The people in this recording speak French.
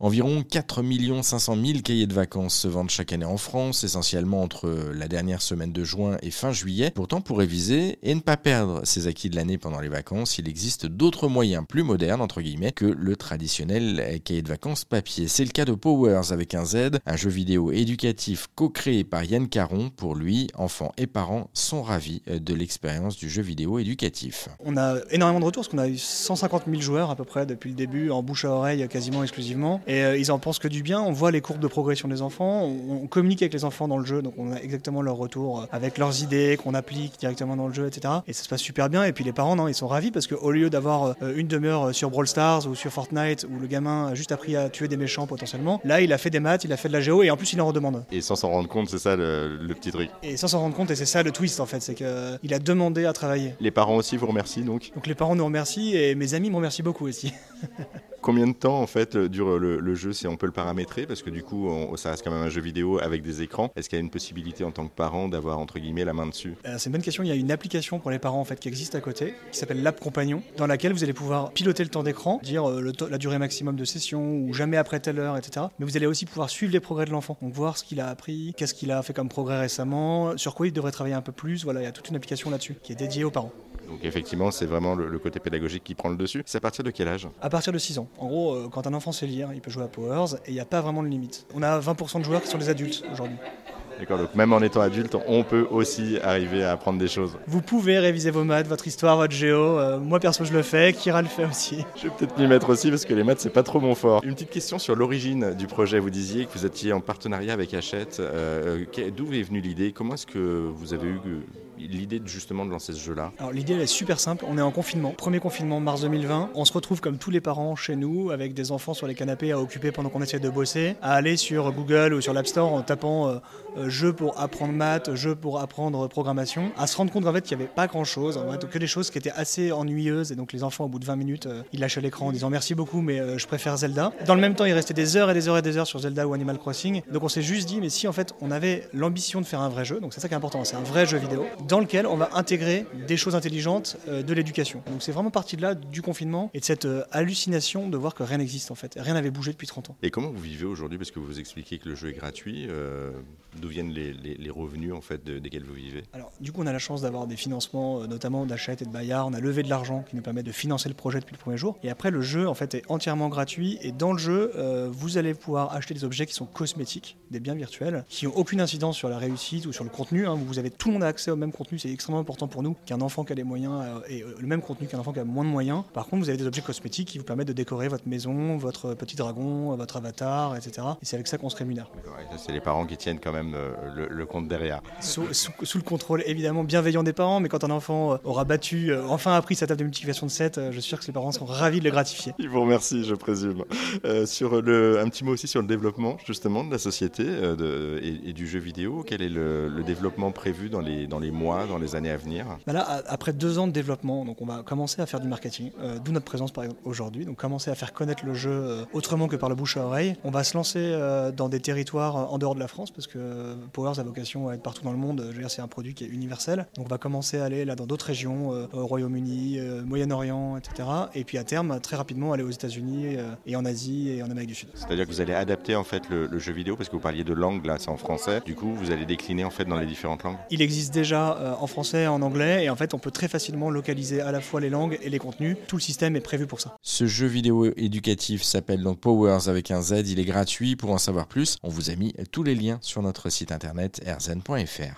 Environ 4 500 000 cahiers de vacances se vendent chaque année en France, essentiellement entre la dernière semaine de juin et fin juillet. Pourtant, pour réviser et ne pas perdre ses acquis de l'année pendant les vacances, il existe d'autres moyens plus modernes, entre guillemets, que le traditionnel cahier de vacances papier. C'est le cas de Powers avec un Z, un jeu vidéo éducatif co-créé par Yann Caron. Pour lui, enfants et parents sont ravis de l'expérience du jeu vidéo éducatif. On a énormément de retours, parce qu'on a eu 150 000 joueurs à peu près depuis le début, en bouche à oreille quasiment exclusivement. Et euh, ils en pensent que du bien. On voit les courbes de progression des enfants. On, communique avec les enfants dans le jeu, donc on a exactement leur retour euh, avec leurs idées qu'on applique directement dans le jeu, etc. Et ça se passe super bien. Et puis les parents, non, ils sont ravis parce qu'au lieu d'avoir euh, une demi-heure sur Brawl Stars ou sur Fortnite où le gamin a juste appris à tuer des méchants potentiellement, là il a fait des maths, il a fait de la géo et en plus il en redemande. Et sans s'en rendre compte, c'est ça le, le, petit truc. Et sans s'en rendre compte, et c'est ça le twist en fait, c'est qu'il a demandé à travailler. Les parents aussi vous remercient donc Donc les parents nous remercient et mes amis me remercient beaucoup aussi. Combien de temps en fait dure le, jeu si on peut le paramétrer? Parce que du coup, ça reste quand même un jeu vidéo avec des écrans. Est-ce qu'il y a une possibilité en tant que parent d'avoir entre guillemets la main dessus? Euh, C'est une bonne question. Il y a une application pour les parents en fait qui existe à côté, qui s'appelle l'App Compagnon, dans laquelle vous allez pouvoir piloter le temps d'écran, dire euh, la durée maximum de session ou jamais après telle heure, etc. Mais vous allez aussi pouvoir suivre les progrès de l'enfant, donc voir ce qu'il a appris, qu'est-ce qu'il a fait comme progrès récemment, sur quoi il devrait travailler un peu plus. Voilà, il y a toute une application là-dessus qui est dédiée aux parents. Donc effectivement, c'est vraiment le, côté pédagogique qui prend le dessus. C'est à partir de quel âge? À partir de 6 ans. En gros, euh, quand un enfant sait lire, il peut jouer à Powers et il n'y a pas vraiment de limite. On a 20% de joueurs qui sont des adultes aujourd'hui. D'accord, donc même en étant adulte, on peut aussi arriver à apprendre des choses. Vous pouvez réviser vos maths, votre histoire, votre géo. Euh, moi perso, je le fais. Kira le fait aussi. Je vais peut-être m'y mettre aussi parce que les maths, c'est pas trop mon fort. Une petite question sur l'origine du projet. Vous disiez que vous étiez en partenariat avec Hachette. Euh, d'où est venue l'idée? Comment est-ce que vous avez eu l'idée justement de lancer ce jeu-là Alors l'idée elle est super simple, on est en confinement, premier confinement mars 2020, on se retrouve comme tous les parents chez nous avec des enfants sur les canapés à occuper pendant qu'on essaie de bosser, à aller sur Google ou sur l'App Store en tapant euh, euh, jeu pour apprendre maths, jeu pour apprendre programmation, à se rendre compte en fait qu'il n'y avait pas grand-chose, en fait, que des choses qui étaient assez ennuyeuses. Et donc les enfants au bout de 20 minutes euh, ils lâchaient l'écran en disant merci beaucoup mais je préfère Zelda. Dans le même temps il restait des heures et des heures et des heures sur Zelda ou Animal Crossing, donc on s'est juste dit mais si en fait on avait l'ambition de faire un vrai jeu, donc c'est ça qui est important, c'est un vrai jeu vidéo, dans lequel on va intégrer des choses intelligentes euh, de l'éducation. Donc c'est vraiment parti de là, du confinement, et de cette euh, hallucination de voir que rien n'existe en fait. Rien n'avait bougé depuis 30 ans. Et comment vous vivez aujourd'hui? Parce que vous expliquez que le jeu est gratuit. Euh, d'où viennent les, revenus en fait desquels vous vivez? Alors du coup on a la chance d'avoir des financements, notamment d'Achète et de Bayard. On a levé de l'argent qui nous permet de financer le projet depuis le premier jour. Et après le jeu en fait est entièrement gratuit. Et dans le jeu, vous allez pouvoir acheter des objets qui sont cosmétiques, des biens virtuels, qui n'ont aucune incidence sur la réussite ou sur le contenu. Hein. Vous avez tout le monde a accès au même contenu. C'est extrêmement important pour nous qu'un enfant qui a des moyens et euh, le même contenu qu'un enfant qui a moins de moyens. Par contre, vous avez des objets cosmétiques qui vous permettent de décorer votre maison, votre petit dragon, votre avatar, etc. Et c'est avec ça qu'on se rémunère. C'est les parents qui tiennent quand même euh, le, compte derrière. Sous, le contrôle évidemment bienveillant des parents, mais quand un enfant euh, aura battu, enfin appris sa table de multiplication de 7, je suis sûr que les parents seront ravis de le gratifier. Ils vous remercient, je présume. sur le, un petit mot aussi sur le développement justement de la société de, et, du jeu vidéo. Quel est le, le développement prévu dans les, dans les mois, dans les années à venir bah là, après deux ans de développement, donc on va commencer à faire du marketing, euh, d'où notre présence par exemple aujourd'hui. Donc commencer à faire connaître le jeu euh, autrement que par le bouche à oreille. On va se lancer euh, dans des territoires en dehors de la France parce que Powers a vocation à être partout dans le monde. Je veux dire, c'est un produit qui est universel. Donc on va commencer à aller là dans d'autres régions, au Royaume-Uni, Moyen-Orient, etc. Et puis à terme, très rapidement, aller aux États-Unis et en Asie et en Amérique du Sud. C'est-à-dire que vous allez adapter en fait le, le, jeu vidéo parce que vous parliez de langue là, c'est en français. Du coup, vous allez décliner en fait dans les différentes langues. Il existe déjà en français, en anglais, et en fait, on peut très facilement localiser à la fois les langues et les contenus. Tout le système est prévu pour ça. Ce jeu vidéo éducatif s'appelle donc Powers avec un Z. Il est gratuit. Pour en savoir plus, on vous a mis tous les liens sur notre site internet rzn.fr.